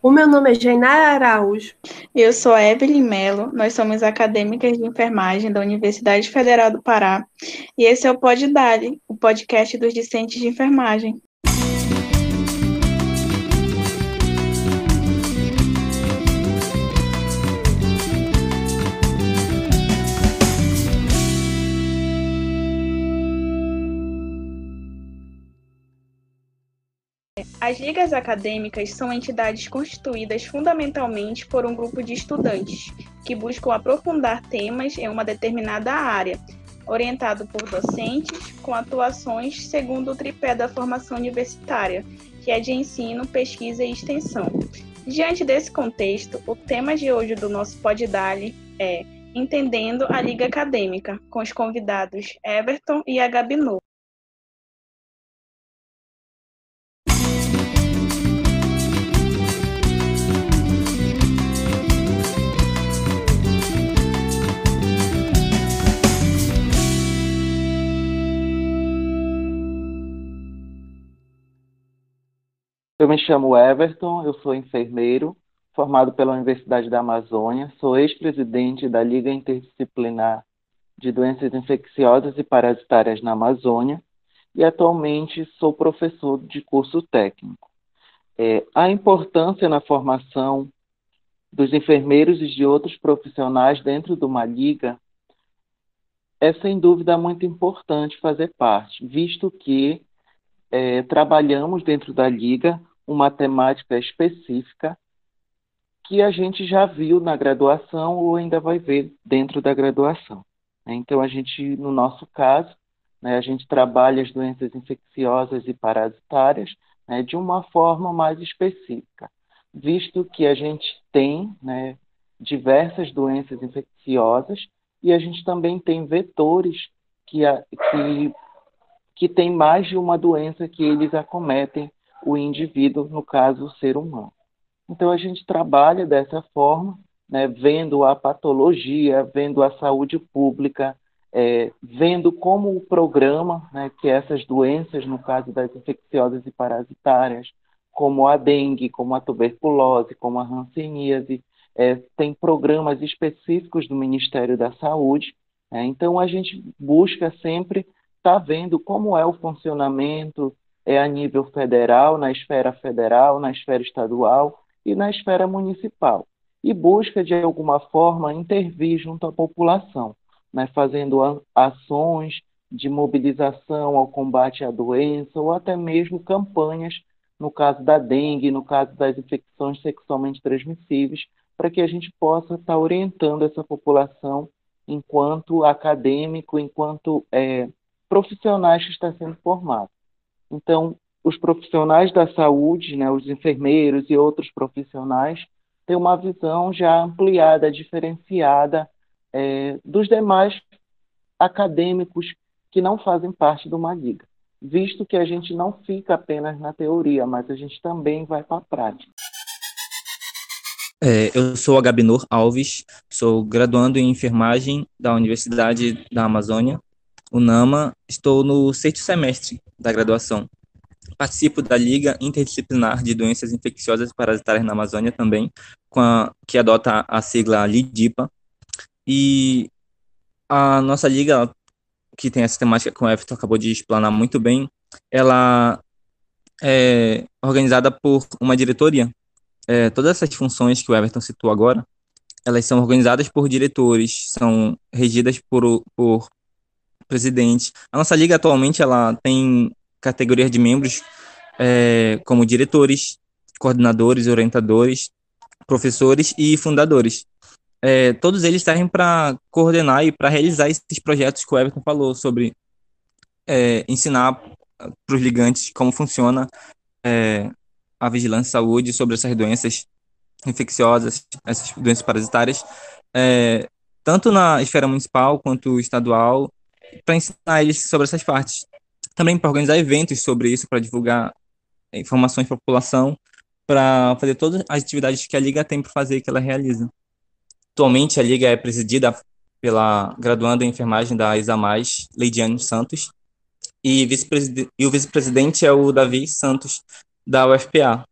O meu nome é Jainara Araújo. Eu sou a Evelyn Mello, nós somos acadêmicas de enfermagem da Universidade Federal do Pará e esse é o Pod Dali, o podcast dos discentes de enfermagem. As ligas acadêmicas são entidades constituídas fundamentalmente por um grupo de estudantes que buscam aprofundar temas em uma determinada área, orientado por docentes com atuações segundo o tripé da formação universitária, que é de ensino, pesquisa e extensão. Diante desse contexto, o tema de hoje do nosso Poddali é Entendendo a Liga Acadêmica, com os convidados Everton e a Gabinu. Eu me chamo Everton, eu sou enfermeiro, formado pela Universidade da Amazônia, sou ex-presidente da Liga Interdisciplinar de Doenças Infecciosas e Parasitárias na Amazônia e atualmente sou professor de curso técnico. É, a importância na formação dos enfermeiros e de outros profissionais dentro de uma liga é sem dúvida muito importante fazer parte, visto que é, trabalhamos dentro da liga uma temática específica que a gente já viu na graduação ou ainda vai ver dentro da graduação. Né? Então, a gente, no nosso caso, né, a gente trabalha as doenças infecciosas e parasitárias né, de uma forma mais específica, visto que a gente tem né, diversas doenças infecciosas e a gente também tem vetores que, que, que tem mais de uma doença que eles acometem o indivíduo, no caso, o ser humano. Então, a gente trabalha dessa forma, né, vendo a patologia, vendo a saúde pública, é, vendo como o programa, né, que essas doenças, no caso das infecciosas e parasitárias, como a dengue, como a tuberculose, como a hanseníase, é, tem programas específicos do Ministério da Saúde. Né, então, a gente busca sempre estar tá vendo como é o funcionamento, é a nível federal, na esfera federal, na esfera estadual e na esfera municipal, e busca, de alguma forma, intervir junto à população, né, fazendo ações de mobilização ao combate à doença ou até mesmo campanhas, no caso da dengue, no caso das infecções sexualmente transmissíveis, para que a gente possa estar orientando essa população enquanto acadêmico, enquanto é, profissionais que está sendo formado. Então, os profissionais da saúde, né, os enfermeiros e outros profissionais, têm uma visão já ampliada, diferenciada é, dos demais acadêmicos que não fazem parte de uma liga, visto que a gente não fica apenas na teoria, mas a gente também vai para a prática. É, eu sou a Gabinor Alves, sou graduando em enfermagem da Universidade da Amazônia, UNAMA. Estou no sexto semestre da graduação. Participo da Liga Interdisciplinar de Doenças Infecciosas Parasitárias na Amazônia também, a, que adota a sigla LIDIPA. E a nossa liga, que tem essa temática que o Everton acabou de explanar muito bem, ela é organizada por uma diretoria. É, todas essas funções que o Everton citou agora, elas são organizadas por diretores, são regidas por, por presidente. A nossa liga atualmente ela tem categorias de membros é, como diretores, coordenadores, orientadores, professores e fundadores. É, todos eles servem para coordenar e para realizar esses projetos que o Everton falou sobre é, ensinar para os ligantes como funciona é, a vigilância em saúde sobre essas doenças infecciosas, essas doenças parasitárias, é, tanto na esfera municipal quanto estadual para ensinar eles sobre essas partes. Também para organizar eventos sobre isso, para divulgar informações para a população, para fazer todas as atividades que a Liga tem para fazer que ela realiza. Atualmente, a Liga é presidida pela graduanda em enfermagem da Isamais, Leidiane Santos, e, vice e o vice-presidente é o Davi Santos, da UFPA.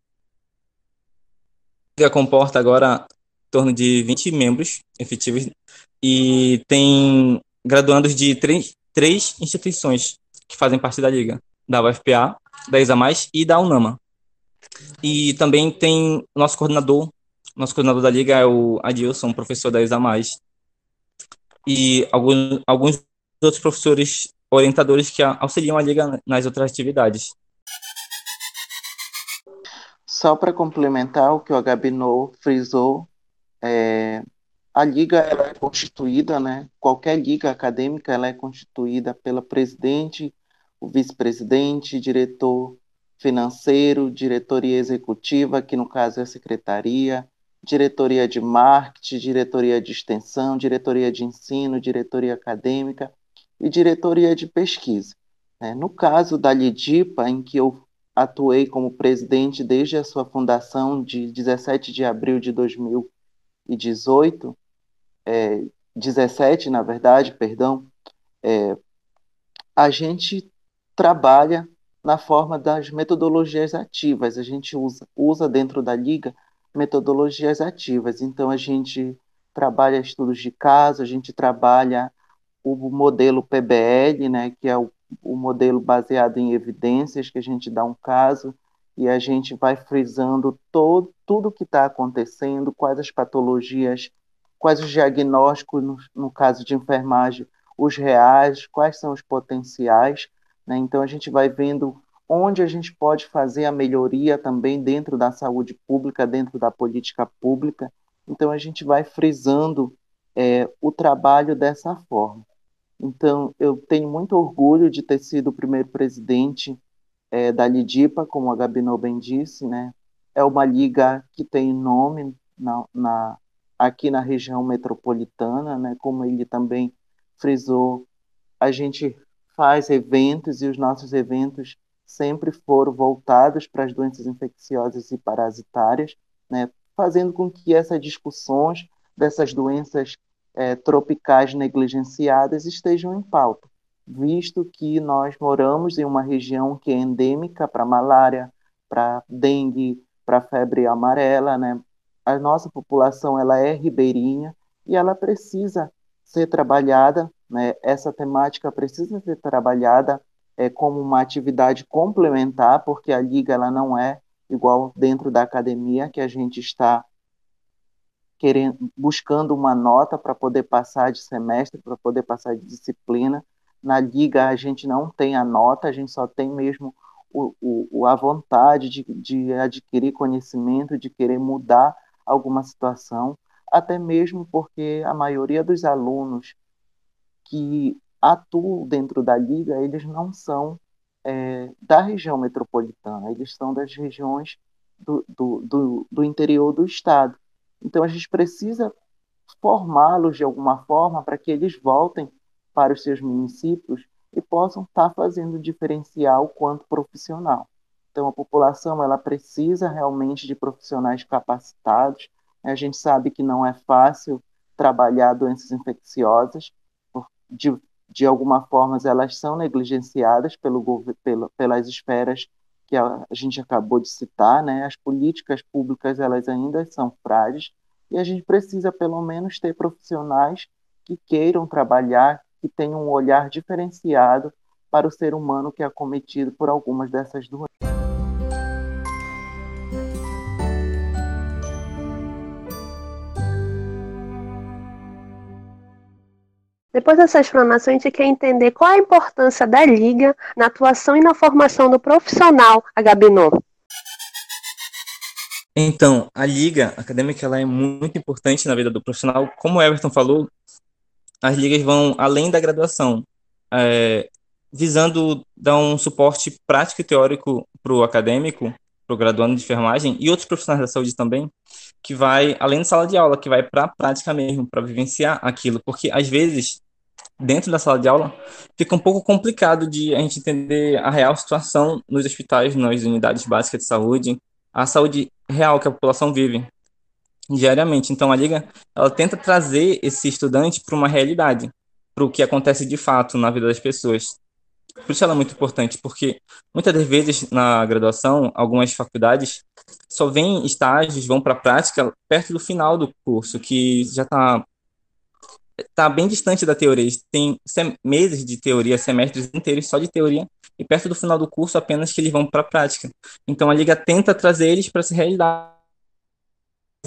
Liga comporta agora em torno de 20 membros efetivos e tem graduandos de três, instituições que fazem parte da Liga, da UFPA, da ISA+, e da UNAMA. E também tem nosso coordenador, nosso coordenador da Liga é o Adilson, professor da ISA+, e alguns, alguns outros professores orientadores que auxiliam a Liga nas outras atividades. Só para complementar o que o Agabinot frisou, é, a liga ela é constituída, né? Qualquer liga acadêmica ela é constituída pela presidente, o vice-presidente, diretor financeiro, diretoria executiva, que no caso é a secretaria, diretoria de marketing, diretoria de extensão, diretoria de ensino, diretoria acadêmica e diretoria de pesquisa. Né? No caso da Lidipa, em que eu atuei como presidente desde a sua fundação de 17 de abril de 2018, é, 17, na verdade, perdão, é, a gente trabalha na forma das metodologias ativas. A gente usa, usa dentro da liga metodologias ativas. Então, a gente trabalha estudos de caso, a gente trabalha o modelo PBL, né, que é o o modelo baseado em evidências, que a gente dá um caso e a gente vai frisando todo, tudo o que está acontecendo, quais as patologias, quais os diagnósticos, no, no, caso de enfermagem, os reais, quais são os potenciais. Né? Então, a gente vai vendo onde a gente pode fazer a melhoria também dentro da saúde pública, dentro da política pública. Então, a gente vai frisando é, o trabalho dessa forma. Então, eu tenho muito orgulho de ter sido o primeiro presidente é, da Lidipa, como a Gabinô bem disse, né? É uma liga que tem nome na, na, aqui na região metropolitana, né? Como ele também frisou, a gente faz eventos e os nossos eventos sempre foram voltados para as doenças infecciosas e parasitárias, né? Fazendo com que essas discussões dessas doenças é, tropicais negligenciadas estejam em pauta, visto que nós moramos em uma região que é endêmica para malária, para dengue, para febre amarela, né? A nossa população ela é ribeirinha e ela precisa ser trabalhada, né? Essa temática precisa ser trabalhada é, como uma atividade complementar, porque a liga ela não é igual dentro da academia que a gente está querendo, buscando uma nota para poder passar de semestre, para poder passar de disciplina. Na liga a gente não tem a nota, a gente só tem mesmo o, o, a vontade de, de adquirir conhecimento, de querer mudar alguma situação, até mesmo porque a maioria dos alunos que atuam dentro da liga, eles não são é, da região metropolitana, eles são das regiões do, do, do, do interior do estado. Então a gente precisa formá-los de alguma forma para que eles voltem para os seus municípios e possam estar fazendo diferencial quanto profissional. Então a população ela precisa realmente de profissionais capacitados. A gente sabe que não é fácil trabalhar doenças infecciosas, de, de alguma forma elas são negligenciadas pelo, pelo, pelas esferas que a, gente acabou de citar, né, as políticas públicas elas ainda são frágeis e a gente precisa pelo menos ter profissionais que queiram trabalhar, que tenham um olhar diferenciado para o ser humano que é acometido por algumas dessas doenças. Depois dessa explanação, a gente quer entender qual a importância da Liga na atuação e na formação do profissional, a Gabinô. Então, a liga acadêmica ela é muito importante na vida do profissional. Como o Everton falou, as ligas vão além da graduação, é, visando dar um suporte prático e teórico para o acadêmico, para o graduando de enfermagem e outros profissionais da saúde também, que vai além da sala de aula, que vai para a prática mesmo, para vivenciar aquilo, porque às vezes dentro da sala de aula, fica um pouco complicado de a gente entender a real situação nos hospitais, nas unidades básicas de saúde, a saúde real que a população vive diariamente. Então, a Liga ela tenta trazer esse estudante para uma realidade, para o que acontece de fato na vida das pessoas. Por isso ela é muito importante, porque muitas das vezes na graduação, algumas faculdades só vêm estágios, vão para a prática perto do final do curso, que já está tá bem distante da teoria. Tem meses de teoria, semestres inteiros só de teoria, e perto do final do curso apenas que eles vão para a prática. Então a liga tenta trazer eles para essa realidade,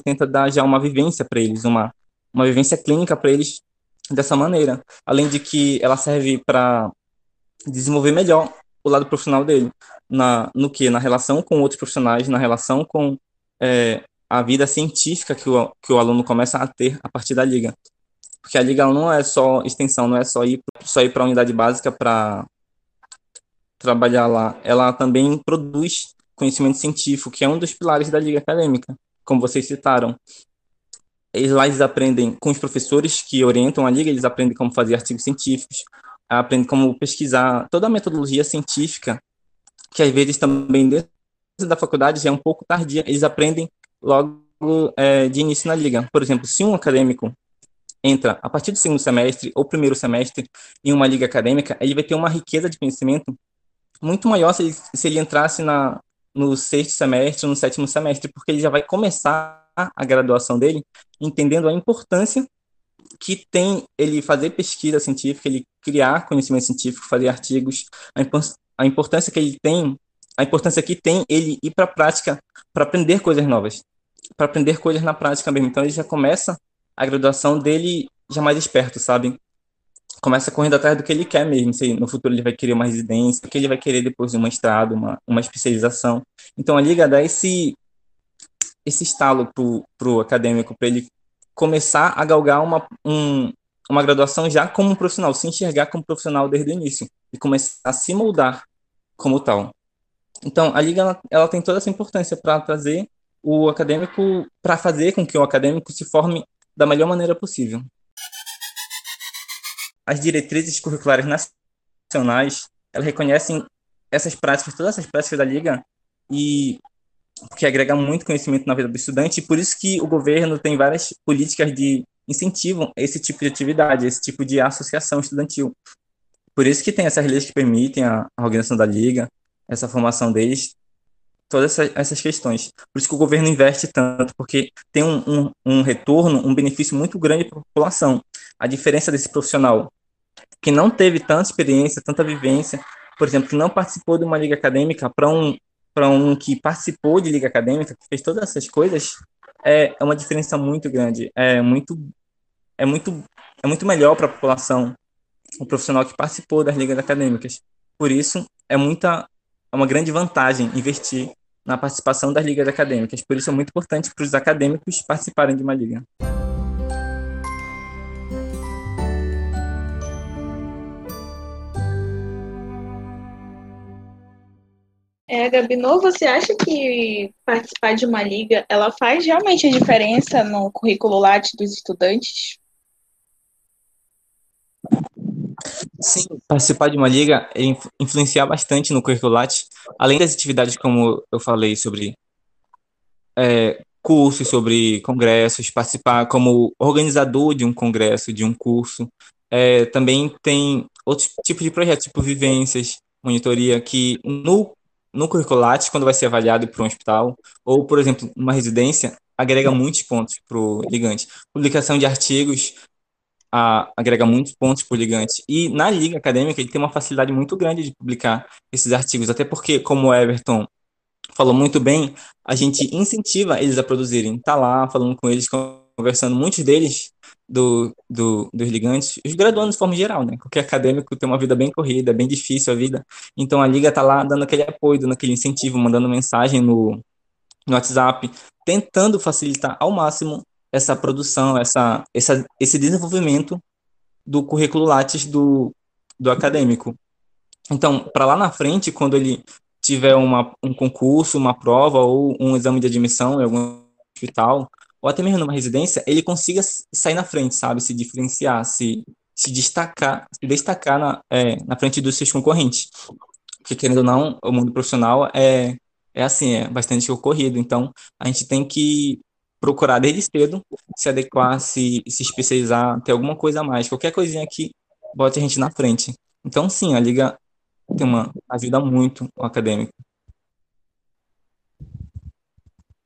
tenta dar já uma vivência para eles, uma uma vivência clínica para eles dessa maneira. Além de que ela serve para desenvolver melhor o lado profissional dele, na, no que? Na relação com outros profissionais, na relação com é, a vida científica que o, que o aluno começa a ter a partir da liga. Porque a liga não é só extensão, não é só ir, só ir para a unidade básica para trabalhar lá. Ela também produz conhecimento científico, que é um dos pilares da liga acadêmica, como vocês citaram eles lá eles aprendem com os professores que orientam a liga, eles aprendem como fazer artigos científicos, aprendem como pesquisar toda a metodologia científica, que às vezes também dentro da faculdade já é um pouco tardia, eles aprendem logo é, de início na liga. Por exemplo, se um acadêmico entra a partir do segundo semestre ou primeiro semestre em uma liga acadêmica, ele vai ter uma riqueza de conhecimento muito maior se ele, se ele entrasse na, no sexto semestre no sétimo semestre, porque ele já vai começar a graduação dele, entendendo a importância que tem ele fazer pesquisa científica, ele criar conhecimento científico, fazer artigos, a, impo a importância que ele tem, a importância que tem ele ir para a prática para aprender coisas novas, para aprender coisas na prática mesmo. Então ele já começa a graduação dele já mais esperto, sabe? Começa correndo atrás do que ele quer mesmo, se no futuro ele vai querer uma residência, o que ele vai querer depois de uma estrada, uma, uma especialização. Então a Liga dá esse esse estalo para o acadêmico, para ele começar a galgar uma, um, uma graduação já como um profissional, se enxergar como profissional desde o início e começar a se moldar como tal. Então, a liga ela, ela tem toda essa importância para trazer o acadêmico, para fazer com que o acadêmico se forme da melhor maneira possível. As diretrizes curriculares nacionais, elas reconhecem essas práticas, todas essas práticas da liga e porque agrega muito conhecimento na vida do estudante, e por isso que o governo tem várias políticas de incentivo a esse tipo de atividade, esse tipo de associação estudantil. Por isso que tem essas leis que permitem a, organização da liga, essa formação deles, todas essas, essas, questões. Por isso que o governo investe tanto, porque tem um, um, um retorno, um benefício muito grande para a população. A diferença desse profissional que não teve tanta experiência, tanta vivência, por exemplo, que não participou de uma liga acadêmica para um, um que participou de liga acadêmica, que fez todas essas coisas, é, é uma diferença muito grande. É muito, é muito, é muito melhor para a população o profissional que participou das ligas acadêmicas. Por isso, é muita, é uma grande vantagem investir na participação das ligas acadêmicas. Por isso, é muito importante para os acadêmicos participarem de uma liga. É, você acha que participar de uma liga, ela faz realmente a diferença no currículo Lattes dos estudantes? Sim, participar de uma liga é influenciar bastante no currículo além das atividades como eu falei sobre é, cursos, sobre congressos, participar como organizador de um congresso, de um curso. É, também tem outros tipos de projetos, tipo vivências, monitoria, que no no curriculate, quando vai ser avaliado para um hospital, ou, por exemplo, uma residência, agrega muitos pontos para o ligante. Publicação de artigos a, agrega muitos pontos para o ligante. E na liga acadêmica, ele tem uma facilidade muito grande de publicar esses artigos, até porque, como o Everton falou muito bem, a gente incentiva eles a produzirem. Está lá falando com eles, conversando. Muitos deles do, do, dos ligantes, os graduandos de forma geral, né? Qualquer acadêmico tem uma vida bem corrida, bem difícil a vida. Então a liga tá lá dando aquele apoio, dando aquele incentivo, mandando mensagem no, no WhatsApp, tentando facilitar ao máximo essa produção, essa, essa, esse desenvolvimento do currículo Lattes do, do acadêmico. Então, para lá na frente, quando ele tiver uma, um concurso, uma prova ou um exame de admissão em algum hospital, ou até mesmo numa residência, ele consiga sair na frente, sabe? Se diferenciar, se, se destacar, se destacar na, é, na frente dos seus concorrentes. Porque, querendo ou não, o mundo profissional é, é assim, é bastante concorrido. Então, a gente tem que procurar desde cedo se adequar, se, se especializar, ter alguma coisa a mais, qualquer coisinha que bote a gente na frente. Então, sim, a liga tema ajuda muito o acadêmico.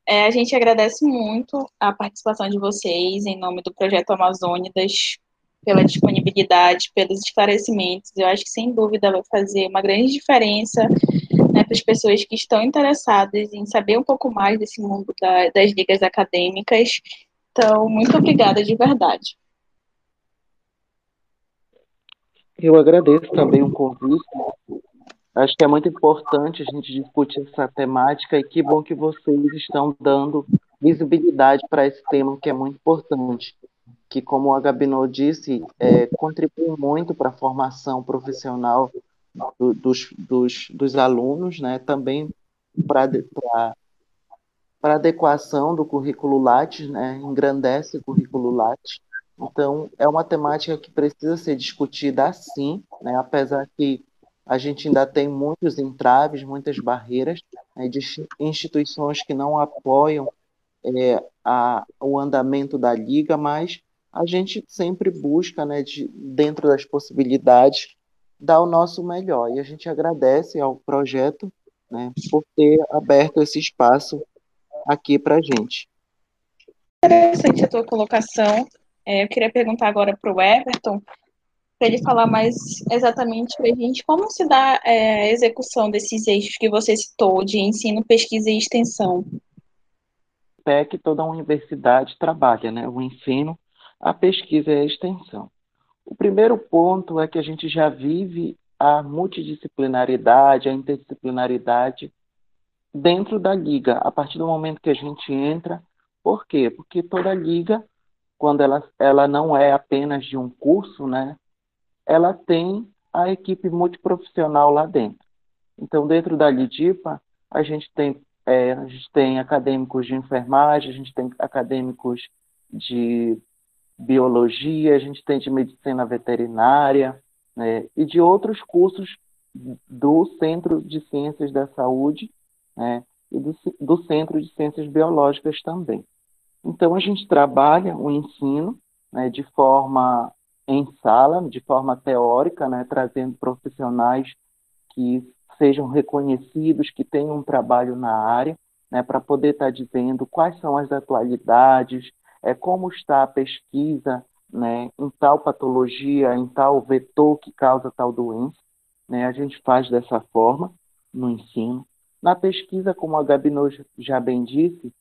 É, a gente agradece muito a participação de vocês em nome do Projeto Amazônidas, pela disponibilidade, pelos esclarecimentos. Eu acho que, sem dúvida, vai fazer uma grande diferença né, para as pessoas que estão interessadas em saber um pouco mais desse mundo da, das ligas acadêmicas. Então, muito obrigada de verdade. Eu agradeço também o convite. Acho que é muito importante a gente discutir essa temática e que bom que vocês estão dando visibilidade para esse tema que é muito importante, que como a Gabinô disse, é, contribui muito para a formação profissional do, dos, dos, dos alunos, né? também para para adequação do currículo Lattes, né? engrandece o currículo Lattes, então, é uma temática que precisa ser discutida assim, né? apesar que a gente ainda tem muitos entraves, muitas barreiras né? de instituições que não apoiam é, a, o andamento da liga, mas a gente sempre busca, né, de, dentro das possibilidades, dar o nosso melhor. E a gente agradece ao projeto né, por ter aberto esse espaço aqui para a gente. Interessante a tua colocação. É, eu queria perguntar agora para o Everton, para ele falar mais exatamente para a gente como se dá é, a execução desses eixos que você citou, de ensino, pesquisa e extensão. É que toda universidade trabalha, né? O ensino, a pesquisa e a extensão. O primeiro ponto é que a gente já vive a multidisciplinaridade, a interdisciplinaridade dentro da liga, a partir do momento que a gente entra. Por quê? Porque toda liga quando ela, ela não é apenas de um curso, né, ela tem a equipe multiprofissional lá dentro. Então, dentro da Lidipa, a gente tem, é, a gente tem acadêmicos de enfermagem, a gente tem acadêmicos de biologia, a gente tem de medicina veterinária né, e de outros cursos do Centro de Ciências da Saúde né, e do, do Centro de Ciências Biológicas também. Então, a gente trabalha o ensino né, de forma em sala, de forma teórica, né, trazendo profissionais que sejam reconhecidos, que tenham um trabalho na área, né, para poder estar tá dizendo quais são as atualidades, é, como está a pesquisa né, em tal patologia, em tal vetor que causa tal doença. Né, a gente faz dessa forma no ensino. Na pesquisa, como a Gabi já bem disse,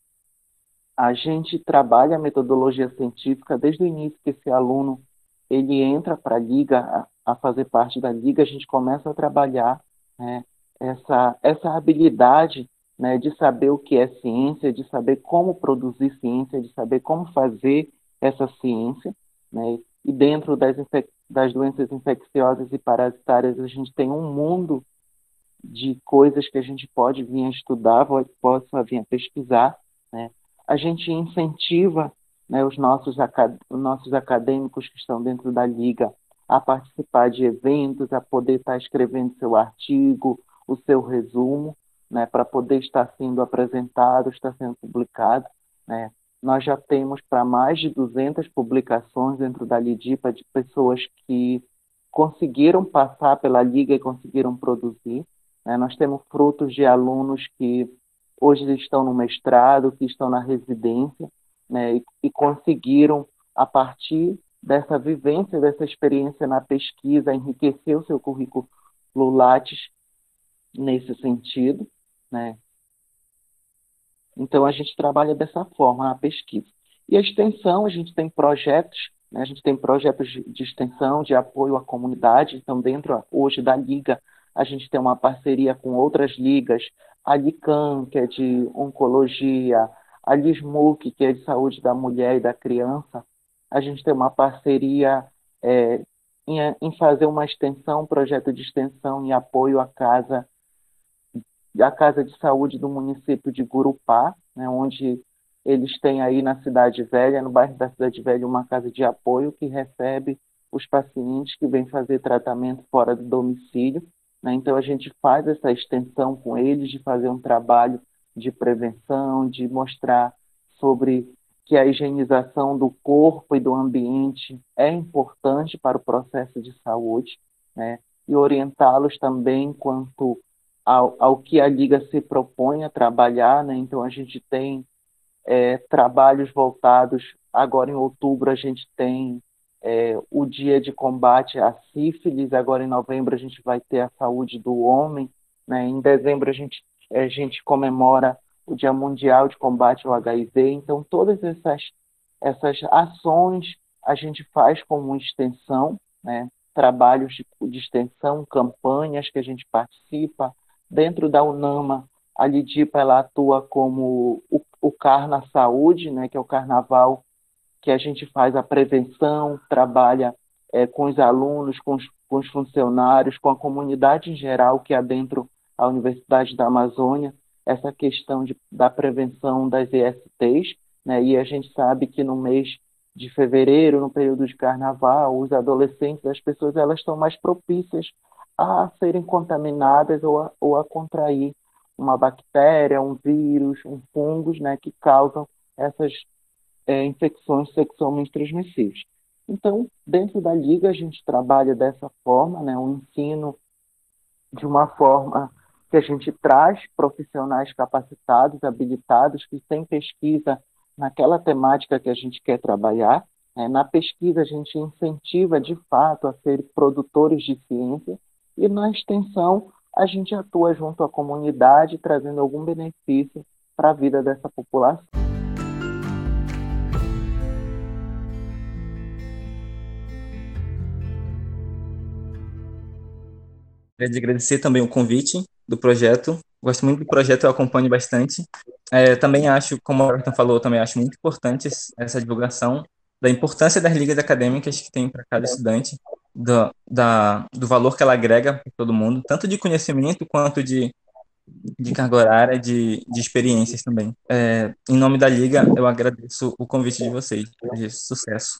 a gente trabalha a metodologia científica desde o início que esse aluno ele entra para a liga, a, fazer parte da liga, a gente começa a trabalhar né, essa, essa habilidade né, de saber o que é ciência, de saber como produzir ciência, de saber como fazer essa ciência. Né, e dentro das, das doenças infecciosas e parasitárias, a gente tem um mundo de coisas que a gente pode vir a estudar, pode vir a pesquisar, né? a gente incentiva né, os, nossos, os nossos acadêmicos que estão dentro da liga a participar de eventos, a poder estar escrevendo seu artigo, o seu resumo, né, para poder estar sendo apresentado, estar sendo publicado. Né. Nós já temos para mais de 200 publicações dentro da Lidipa de pessoas que conseguiram passar pela liga e conseguiram produzir. Né. Nós temos frutos de alunos que hoje estão no mestrado, que estão na residência, né, e, e conseguiram, a partir dessa vivência, dessa experiência na pesquisa, enriquecer o seu currículo Lattes nesse sentido, né? Então a gente trabalha dessa forma a pesquisa. E a extensão, a gente tem projetos, né? a gente tem projetos de, extensão, de apoio à comunidade. Então dentro hoje da liga a gente tem uma parceria com outras ligas, a LICAM, que é de oncologia, a LISMUC, que é de saúde da mulher e da criança. A gente tem uma parceria é, em, em, fazer uma extensão, um projeto de extensão em apoio à casa, à casa de saúde do município de Gurupá, né, onde eles têm aí na Cidade Velha, no bairro da Cidade Velha, uma casa de apoio que recebe os pacientes que vêm fazer tratamento fora do domicílio. Né? Então, a gente faz essa extensão com eles de fazer um trabalho de prevenção, de mostrar sobre que a higienização do corpo e do ambiente é importante para o processo de saúde. Né? e orientá-los também quanto ao, ao, que a Liga se propõe a trabalhar. Né? Então, a gente tem é, trabalhos voltados, agora em outubro, a gente tem é, o dia de combate à sífilis, agora em novembro, a gente vai ter a saúde do homem, né? em dezembro, a gente, a gente comemora o Dia Mundial de Combate ao HIV. Então, todas essas, essas ações a gente faz como extensão, né? trabalhos de, de extensão, campanhas que a gente participa. Dentro da UNAMA, a Lidipa ela atua como o, o Carna Saúde, né? que é o carnaval que a gente faz a prevenção, trabalha é, com os alunos, com os, com os funcionários, com a comunidade em geral que adentra a Universidade da Amazônia, essa questão de, da prevenção das ESTs, né? e a gente sabe que no mês de fevereiro, no período de carnaval, os adolescentes, as pessoas, elas estão mais propícias a serem contaminadas ou a, ou a contrair uma bactéria, um vírus, um fungos, né, que causam essas é, infecções sexualmente transmissíveis. Então, dentro da liga, a gente trabalha dessa forma, né, um ensino de uma forma que a gente traz profissionais capacitados, habilitados, que têm pesquisa naquela temática que a gente quer trabalhar. Né? Na pesquisa, a gente incentiva, de fato, a ser produtores de ciência, e na extensão, a gente atua junto à comunidade, trazendo algum benefício para a vida dessa população. Queria agradecer também o convite do projeto. Gosto muito do projeto, eu acompanho bastante. É, também acho, como o Everton falou, também acho muito importante essa divulgação da importância das ligas acadêmicas que tem para cada estudante, do, da, do valor que ela agrega para todo mundo, tanto de conhecimento quanto de, de carga horária, de, de experiências também. É, em nome da Liga, eu agradeço o convite de vocês. De sucesso.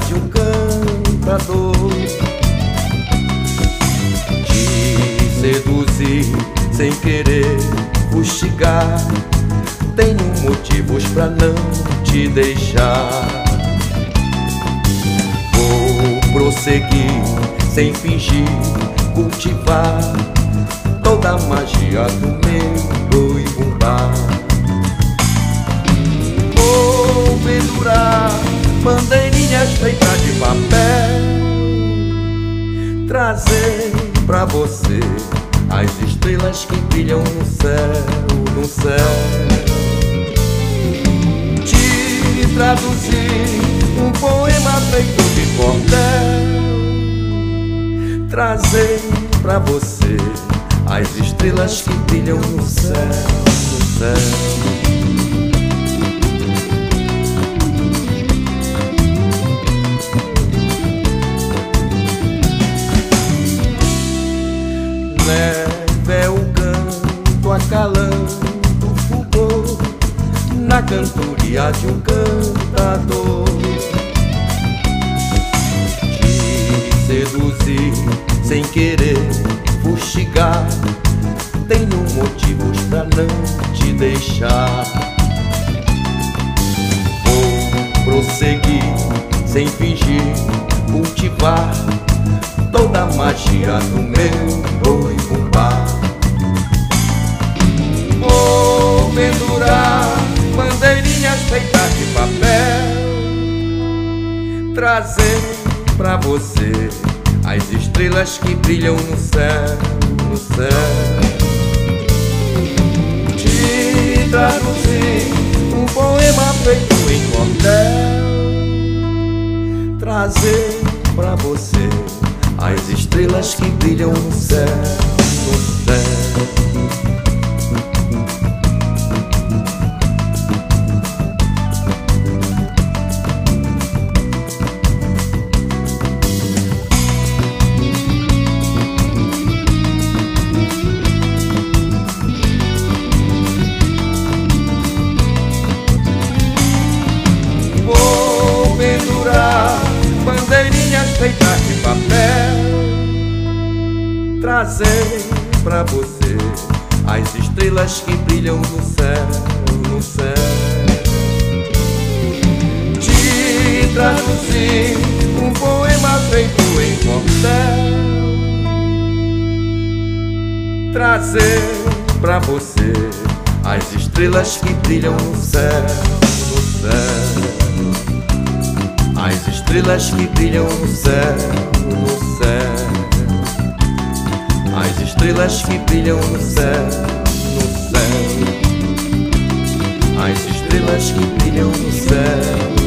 De um cantador. Te seduzir sem querer fustigar. Tenho motivos pra não te deixar. Vou prosseguir sem fingir cultivar Toda a magia do meu boi bumbá Vou pendurar bandeirinhas feitas de papel. Trazer pra você as estrelas que brilham no céu, no céu. Te traduzir um poema feito de cordel. Trazer pra você as estrelas que brilham no céu, no céu de um cantador. Te seduzir sem querer fustigar, tenho motivos pra não te deixar. Vou prosseguir sem fingir, cultivar toda a magia do meu feitas de papel, trazer pra você as estrelas que brilham no céu, no céu. Te traduzir um poema feito em cordel, trazer pra você as estrelas que brilham no céu, no céu. Trazer pra você as estrelas que brilham no céu, no céu. Te traduzir um poema feito em cordel. Trazer pra você as estrelas que brilham no céu, no céu. As estrelas que brilham no céu, no céu as estrelas que brilham no céu, no céu. As estrelas que brilham no céu.